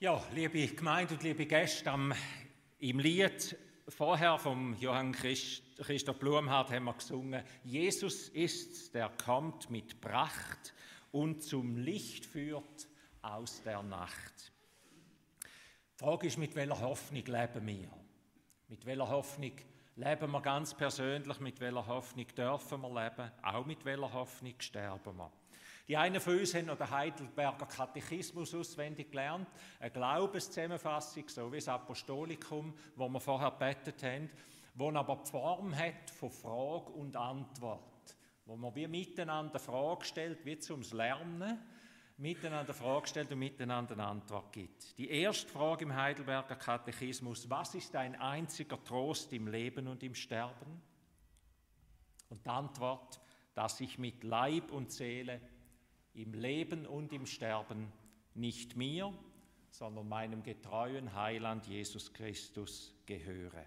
Ja, liebe Gemeinde und liebe Gäste, am, im Lied vorher vom Johann Christ, Christoph Blumhardt haben wir gesungen, Jesus ist, der kommt mit Pracht und zum Licht führt aus der Nacht. Die Frage ist, mit welcher Hoffnung leben wir? Mit welcher Hoffnung leben wir ganz persönlich? Mit welcher Hoffnung dürfen wir leben? Auch mit welcher Hoffnung sterben wir? Die einen von uns haben noch den Heidelberger Katechismus auswendig gelernt, eine Glaubenszusammenfassung, so wie das Apostolikum, wo wir vorher betet haben, wo aber die Form hat von Frage und Antwort, wo man wie miteinander Frage stellt, wie zum Lernen, miteinander Frage stellt und miteinander eine Antwort gibt. Die erste Frage im Heidelberger Katechismus, was ist dein einziger Trost im Leben und im Sterben? Und die Antwort, dass ich mit Leib und Seele im Leben und im Sterben nicht mir, sondern meinem getreuen Heiland Jesus Christus gehöre.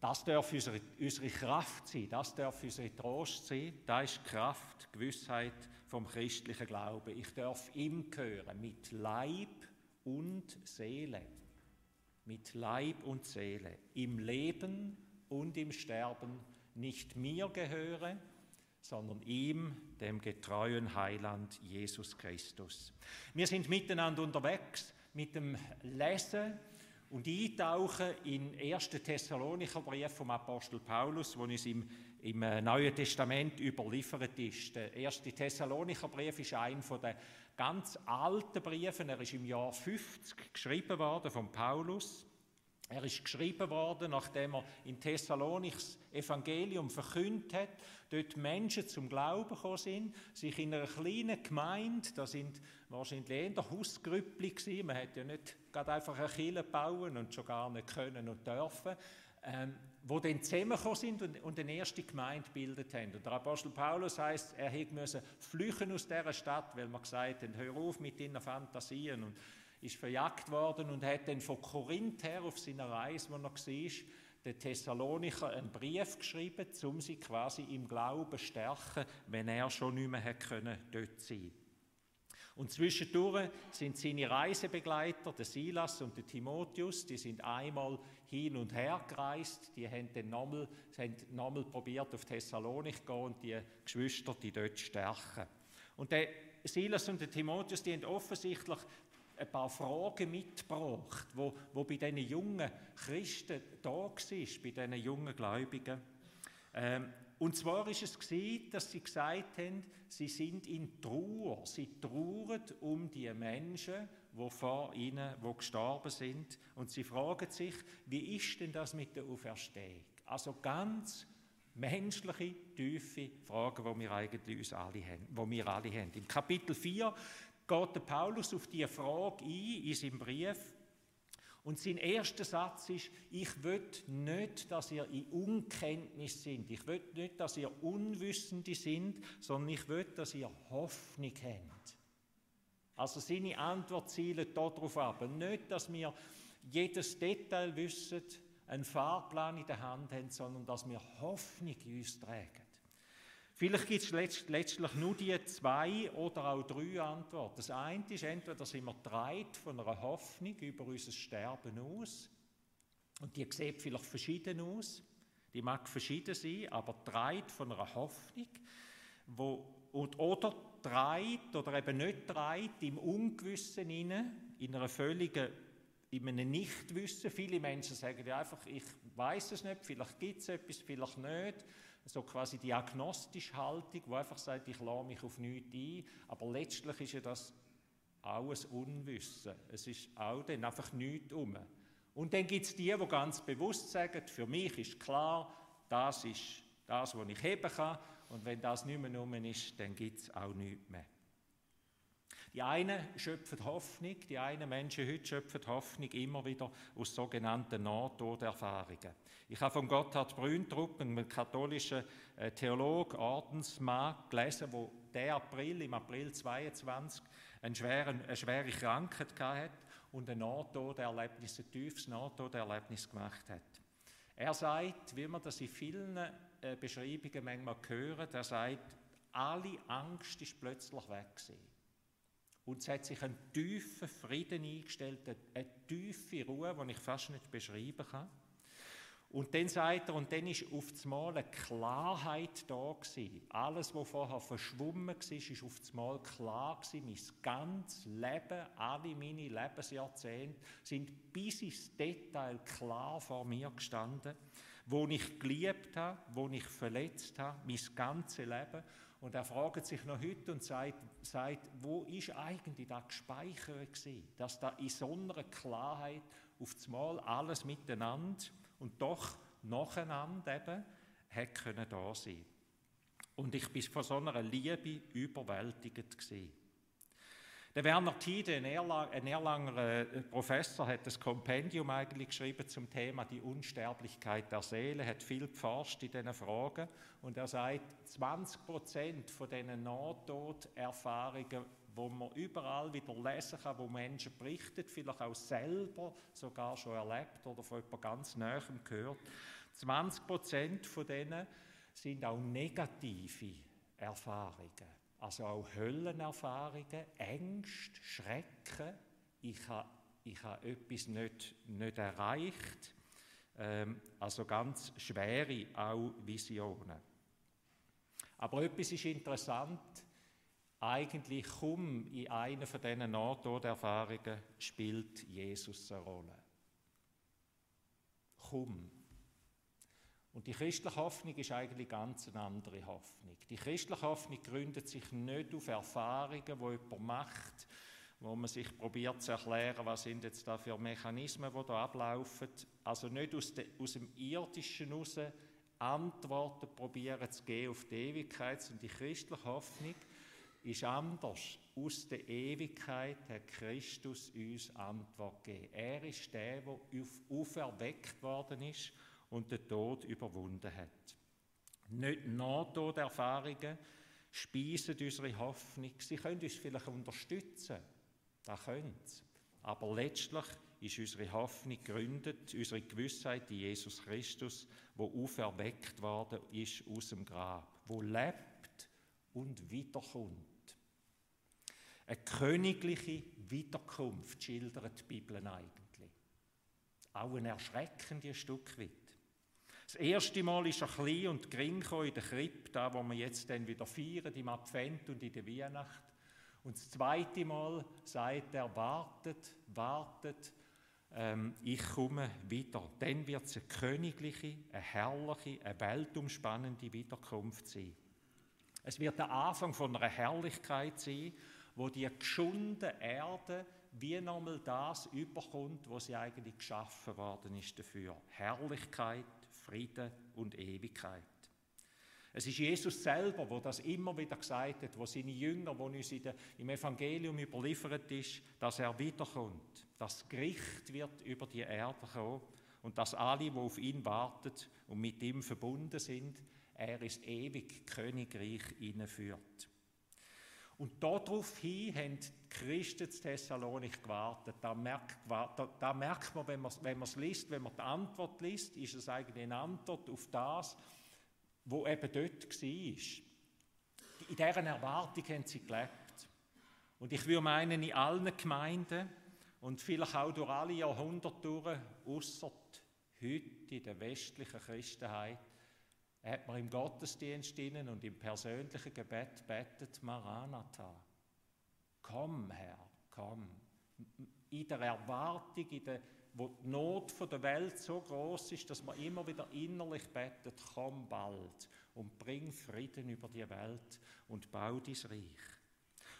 Das darf unsere, unsere Kraft sein, das darf unsere Trost sein, da ist Kraft, Gewissheit vom christlichen Glauben. Ich darf ihm gehören, mit Leib und Seele. Mit Leib und Seele. Im Leben und im Sterben nicht mir gehöre, sondern ihm, dem getreuen Heiland Jesus Christus. Wir sind miteinander unterwegs mit dem Lesen und Eintauchen in 1. Thessalonicher Brief vom Apostel Paulus, wo uns im, im äh, Neuen Testament überliefert ist. Der 1. Thessalonicher Brief ist ein von den ganz alten Briefen. Er ist im Jahr 50 geschrieben worden von Paulus. Er ist geschrieben worden, nachdem er in Thessalonik das Evangelium verkündet hat, dort Menschen zum Glauben gekommen sind, sich in einer kleinen Gemeinde, da sind wahrscheinlich eher Hausgrüppli gewesen, man hätte ja nicht gerade einfach eine Kirche bauen und schon gar nicht können und dürfen, ähm, wo dann zusammengekommen sind und, und eine erste Gemeinde gebildet haben. Und der Apostel Paulus heißt, er hätte flüchten aus dieser Stadt, weil man gesagt hat, hör auf mit deinen Fantasien und ist verjagt worden und hat dann von Korinth her auf seiner Reise, wo er war, den Thessalonicher einen Brief geschrieben, um sie quasi im Glauben zu stärken, wenn er schon nicht mehr hätte können, dort sein Und zwischendurch sind seine Reisebegleiter, der Silas und der Timotheus, die sind einmal hin und her gereist, die haben dann nochmal, haben nochmal probiert, auf Thessalonik zu gehen und die Geschwister die dort stärken. Und der Silas und der Timotheus, die haben offensichtlich ein paar Fragen mitgebracht, wo, wo bei diesen jungen Christen da war, bei diesen jungen Gläubigen. Ähm, und zwar ist es gewesen, dass sie gesagt haben, sie sind in Trauer. Sie trauern um die Menschen, die vor ihnen, wo gestorben sind. Und sie fragen sich, wie ist denn das mit der Auferstehung? Also ganz menschliche, tiefe Fragen, die wir eigentlich uns alle haben, die wir alle haben. Im Kapitel 4 geht der Paulus auf diese Frage ein in seinem Brief. Und sein erster Satz ist, ich will nicht, dass ihr in Unkenntnis sind. Ich will nicht, dass ihr Unwissende sind, sondern ich will, dass ihr Hoffnung habt. Also seine Antwort zielt darauf ab. Nicht, dass wir jedes Detail wissen, einen Fahrplan in der Hand haben, sondern dass wir Hoffnung in uns tragen. Vielleicht gibt es letztlich nur die zwei oder auch drei Antworten. Das eine ist, entweder sind wir dreit von einer Hoffnung über unser Sterben aus, und die sieht vielleicht verschieden aus, die mag verschieden sein, aber dreit von einer Hoffnung, wo, und, oder dreit oder eben nicht dreit im Ungewissen inne, in einer völligen in einem Nichtwissen. Viele Menschen sagen ja einfach, ich weiß es nicht, vielleicht gibt es etwas, vielleicht nicht so quasi die agnostische Haltung, wo einfach sagt, ich lasse mich auf nichts ein, aber letztlich ist ja das auch ein Unwissen. Es ist auch dann einfach nichts um. Und dann gibt es die, die ganz bewusst sagen, für mich ist klar, das ist das, was ich heben kann, und wenn das nicht mehr um ist, dann gibt es auch nichts mehr. Die einen schöpfen Hoffnung, die einen Menschen heute schöpfen Hoffnung immer wieder aus sogenannten Nahtoderfahrungen. Ich habe von Gotthard Brüntrup, einem katholischen äh, Theolog, Ordensmann, gelesen, wo der April, im April 22, eine schwere, eine schwere Krankheit hatte und ein Nahtoderlebnis, ein tiefes Nahtoderlebnis gemacht hat. Er sagt, wie man das in vielen äh, Beschreibungen manchmal hören, er sagt, alle Angst ist plötzlich weg gewesen. Und es hat sich ein tiefer Frieden eingestellt, eine tiefe Ruhe, die ich fast nicht beschreiben kann. Und dann sagt er, und dann ist auf einmal eine Klarheit da gewesen. Alles, was vorher verschwommen war, ist auf einmal klar gewesen. Mein ganzes Leben, alle meine Lebensjahrzehnte sind bis ins Detail klar vor mir gestanden. Wo ich geliebt habe, wo ich verletzt habe, mein ganzes Leben. Und er fragt sich noch heute und sagt, sagt wo ist eigentlich das gespeichert gewesen, dass da in so einer Klarheit auf einmal alles miteinander und doch nacheinander eben hat können da sein. Und ich bin von so einer Liebe überwältigt gewesen. Der Werner Tiede, ein, Erlang, ein Erlanger äh, Professor, hat das Kompendium eigentlich geschrieben zum Thema die Unsterblichkeit der Seele, hat viel geforscht in diesen Fragen und er sagt, 20 Prozent von diesen Nahtoderfahrungen wo man überall wieder lesen kann, wo Menschen berichten, vielleicht auch selber sogar schon erlebt oder von jemand ganz Näherem gehört. 20 Prozent von denen sind auch negative Erfahrungen, also auch Höllenerfahrungen, Ängste, Schrecken. Ich habe ich habe etwas nicht, nicht erreicht. Ähm, also ganz schwere auch Visionen. Aber etwas ist interessant, eigentlich kaum in einer von diesen Nahtoderfahrungen spielt Jesus eine Rolle. Kaum. Und die christliche Hoffnung ist eigentlich ganz eine andere Hoffnung. Die christliche Hoffnung gründet sich nicht auf Erfahrungen, die jemand macht, wo man sich probiert zu erklären, was sind jetzt da für Mechanismen, die da ablaufen. Also nicht aus, de, aus dem Irdischen heraus Antworten probieren zu geben auf die Ewigkeit, sondern die christliche Hoffnung ist anders. Aus der Ewigkeit hat Christus uns Antwort gegeben. Er ist der, der auferweckt worden ist und den Tod überwunden hat. Nicht Nahtoderfahrungen speisen unsere Hoffnung. Sie können uns vielleicht unterstützen. Das können sie. Aber letztlich ist unsere Hoffnung gegründet, unsere Gewissheit in Jesus Christus, wo auferweckt worden ist aus dem Grab, wo lebt und wiederkommt. Eine königliche Wiederkunft schildert die Bibel eigentlich. Auch ein erschreckendes Stück weit. Das erste Mal ist er klein und gering in der Krippe, da wo wir jetzt dann wieder feiern, im Advent und in der Weihnacht. Und das zweite Mal sagt er, wartet, wartet, ähm, ich komme wieder. Dann wird es eine königliche, eine herrliche, eine weltumspannende Wiederkunft sein. Es wird der Anfang von einer Herrlichkeit sein, wo die geschundene Erde wie nochmal das überkommt, was sie eigentlich geschaffen worden ist dafür. Herrlichkeit, Frieden und Ewigkeit. Es ist Jesus selber, wo das immer wieder gesagt hat, wo seine Jünger, wo uns der, im Evangelium überliefert ist, dass er wiederkommt. Das Gericht wird über die Erde kommen und dass alle, die auf ihn warten und mit ihm verbunden sind, er ist ewig Königreich führt. Und daraufhin haben die Christen zu Thessalonik gewartet. Da merkt, da, merkt man, wenn man, wenn man es liest, wenn man die Antwort liest, ist es eigentlich eine Antwort auf das, wo eben dort war. In deren Erwartung haben sie gelebt. Und ich würde meinen, in allen Gemeinden und vielleicht auch durch alle Jahrhunderte außer heute in der westlichen Christenheit, hat man im Gottesdienst und im persönlichen Gebet betet Maranatha. Komm, Herr, komm. In der Erwartung, in der, wo die Not der Welt so groß ist, dass man immer wieder innerlich betet, komm bald und bring Frieden über die Welt und bau dein Reich.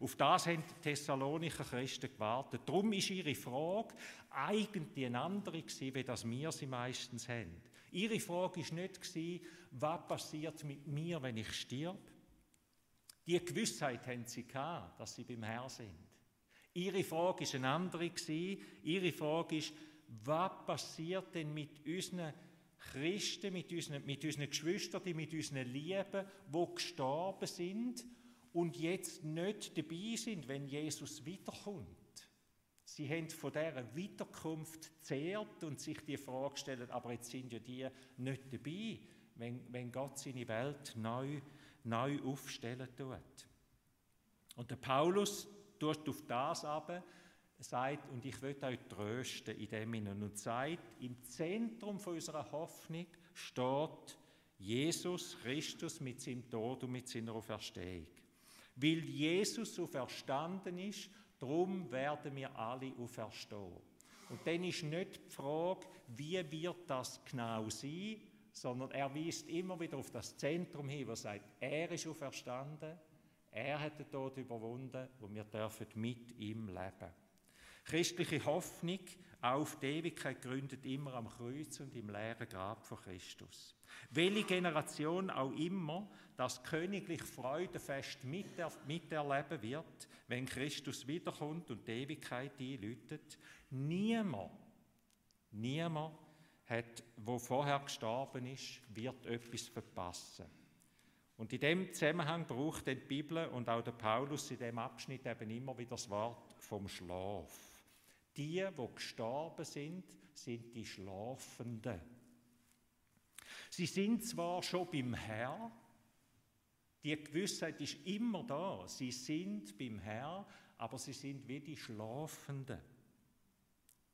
Auf das haben die Thessalonicher Christen gewartet. Darum ist ihre Frage eigentlich eine andere gewesen, wie das wir sie meistens haben. Ihre Frage war nicht, was passiert mit mir, wenn ich stirb. Die Gewissheit haben sie gehabt, dass sie beim Herrn sind. Ihre Frage war eine andere. Ihre Frage ist, was passiert denn mit unseren Christen, mit unseren, mit unseren Geschwistern, mit unseren Lieben, die gestorben sind und jetzt nicht dabei sind, wenn Jesus wiederkommt. Sie haben von dieser Wiederkunft zehrt und sich die Frage gestellt, aber jetzt sind ja die nicht dabei, wenn, wenn Gott seine Welt neu, neu aufstellen tut. Und der Paulus tut auf das ab, sagt, und ich will euch trösten in dem Innen und sagt, im Zentrum unserer Hoffnung steht Jesus Christus mit seinem Tod und mit seiner Auferstehung. Weil Jesus auferstanden ist, darum werden wir alle auferstehen. Und dann ist nicht die Frage, wie wird das genau sein, sondern er weist immer wieder auf das Zentrum hin, wo sagt, er ist auferstanden, er hat den Tod überwunden und wir dürfen mit ihm leben. Christliche Hoffnung auf die Ewigkeit gründet immer am Kreuz und im leeren Grab von Christus. Welche Generation auch immer das königliche Freudenfest miterleben wird, wenn Christus wiederkommt und die Ewigkeit einläutet, niemand, niemand hat, wo vorher gestorben ist, wird etwas verpassen. Und in dem Zusammenhang braucht die Bibel und auch der Paulus in dem Abschnitt eben immer wieder das Wort vom Schlaf. Die, wo gestorben sind, sind die Schlafenden. Sie sind zwar schon beim Herr, die Gewissheit ist immer da, sie sind beim Herr, aber sie sind wie die Schlafenden.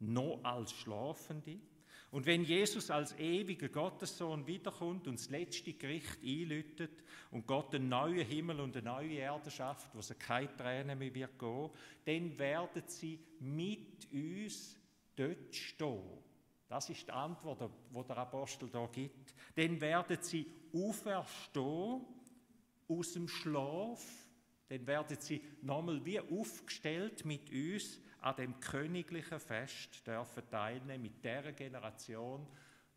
Noch als Schlafende. Und wenn Jesus als ewiger Gottessohn wiederkommt und das letzte Gericht einläutet und Gott einen neuen Himmel und eine neue Erde schafft, wo es keine Tränen mehr wird gehen, dann werden sie mit uns dort stehen. Das ist die Antwort, die der Apostel da gibt. Dann werden sie auferstehen aus dem Schlaf, dann werden sie nochmal wie aufgestellt mit uns an dem königlichen Fest dürfen teilnehmen mit der Generation,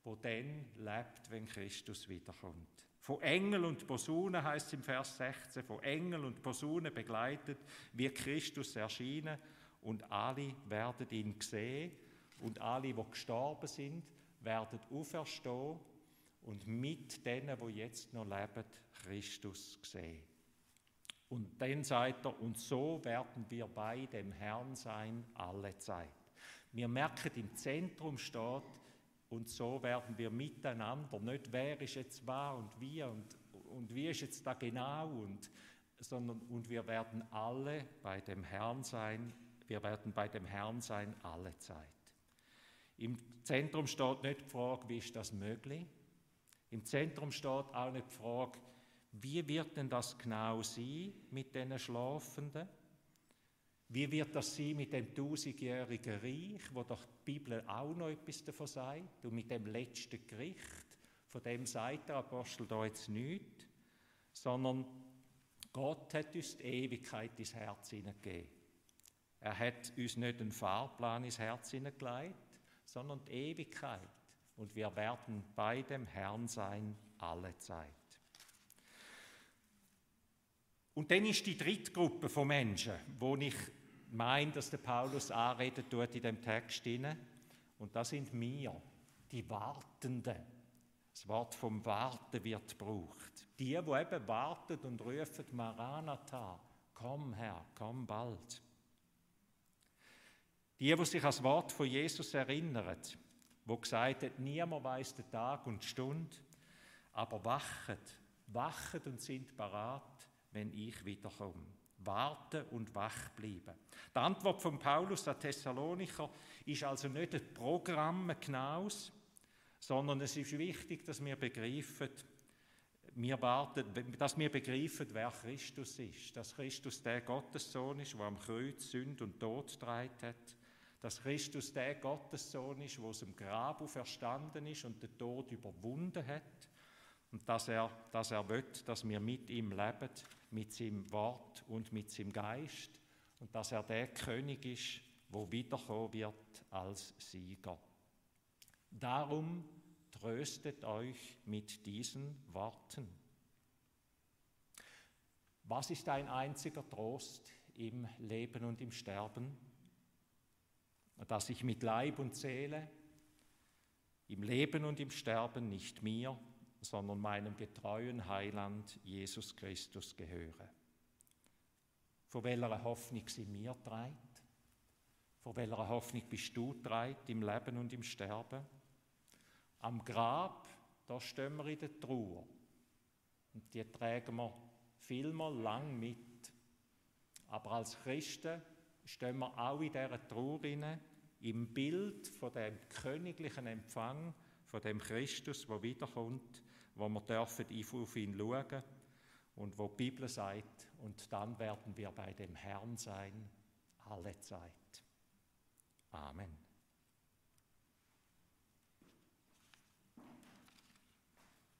wo dann lebt, wenn Christus wiederkommt. Von Engel und Posaunen heißt es im Vers 16, von Engel und Posaunen begleitet wird Christus erschienen und alle werden ihn sehen und alle, die gestorben sind, werden auferstehen und mit denen, wo jetzt noch leben, Christus sehen. Und dann sagt er, und so werden wir bei dem Herrn sein alle Zeit. Wir merken, im Zentrum steht, und so werden wir miteinander, nicht wer ist jetzt wahr und wie und, und wie ist jetzt da genau, und, sondern und wir werden alle bei dem Herrn sein, wir werden bei dem Herrn sein alle Zeit. Im Zentrum steht nicht die Frage, wie ist das möglich? Im Zentrum steht auch nicht die Frage, wie wird denn das genau sein mit den Schlafenden? Wie wird das sein mit dem tausendjährigen Reich, wo doch die Bibel auch noch etwas davon sagt? Und mit dem letzten Gericht, von dem sagt der Apostel da jetzt nichts, sondern Gott hat uns die Ewigkeit ins Herz hineingegeben. Er hat uns nicht einen Fahrplan ins Herz hineingelegt, sondern die Ewigkeit. Und wir werden bei dem Herrn sein alle Zeit. Und dann ist die dritte Gruppe von Menschen, wo ich meine, dass der Paulus anreden tut in dem Text hinein. Und das sind wir, die Wartenden. Das Wort vom Warten wird gebraucht. Die, die eben warten und rufen, Maranatha, komm Herr, komm bald. Die, die sich an das Wort von Jesus erinnern, wo gesagt hat, niemand weiß den Tag und die Stunde, aber wachet, wachet und sind parat, wenn ich wiederkomme. Warten und wach bleiben. Die Antwort von Paulus an Thessalonicher ist also nicht ein Programm genaues, sondern es ist wichtig, dass wir begreifen, wir warten, dass wir begreifen, wer Christus ist. Dass Christus der Gottessohn ist, der am Kreuz Sünd und Tod getragen hat. Dass Christus der Gottessohn ist, der aus dem Grab verstanden ist und den Tod überwunden hat. Und dass er, dass er will, dass wir mit ihm leben mit seinem Wort und mit seinem Geist und dass er der König ist, wo wiederkommen wird als Sieger. Darum tröstet euch mit diesen Worten. Was ist ein einziger Trost im Leben und im Sterben? Dass ich mit Leib und Seele im Leben und im Sterben nicht mir, sondern meinem getreuen Heiland Jesus Christus gehöre. Von welcher Hoffnung sind wir treit? Von welcher Hoffnung bist du treit im Leben und im Sterben? Am Grab, da stehen wir in der Trauer. Und die tragen wir vielmal lang mit. Aber als Christen stehen wir auch in dieser Trauer im Bild von dem königlichen Empfang, von dem Christus, der wiederkommt, wo wir dürfen auf ihn schauen und wo die Bibel sagt, und dann werden wir bei dem Herrn sein, alle Zeit. Amen.